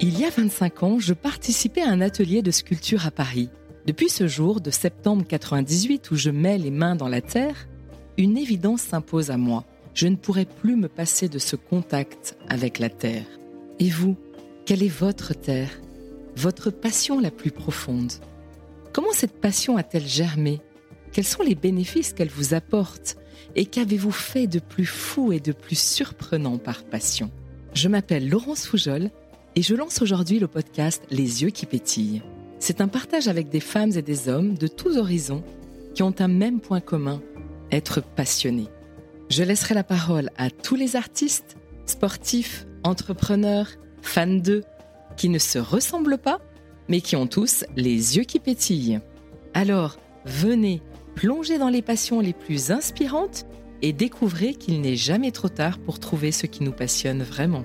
Il y a 25 ans, je participais à un atelier de sculpture à Paris. Depuis ce jour de septembre 98 où je mets les mains dans la terre, une évidence s'impose à moi. Je ne pourrai plus me passer de ce contact avec la terre. Et vous, quelle est votre terre? Votre passion la plus profonde? Comment cette passion a-t-elle germé? Quels sont les bénéfices qu'elle vous apporte Et qu'avez-vous fait de plus fou et de plus surprenant par passion? Je m'appelle Laurence Foujol et je lance aujourd'hui le podcast Les yeux qui pétillent. C'est un partage avec des femmes et des hommes de tous horizons qui ont un même point commun, être passionnés. Je laisserai la parole à tous les artistes, sportifs, entrepreneurs, fans d'eux, qui ne se ressemblent pas, mais qui ont tous les yeux qui pétillent. Alors, venez plonger dans les passions les plus inspirantes et découvrez qu'il n'est jamais trop tard pour trouver ce qui nous passionne vraiment.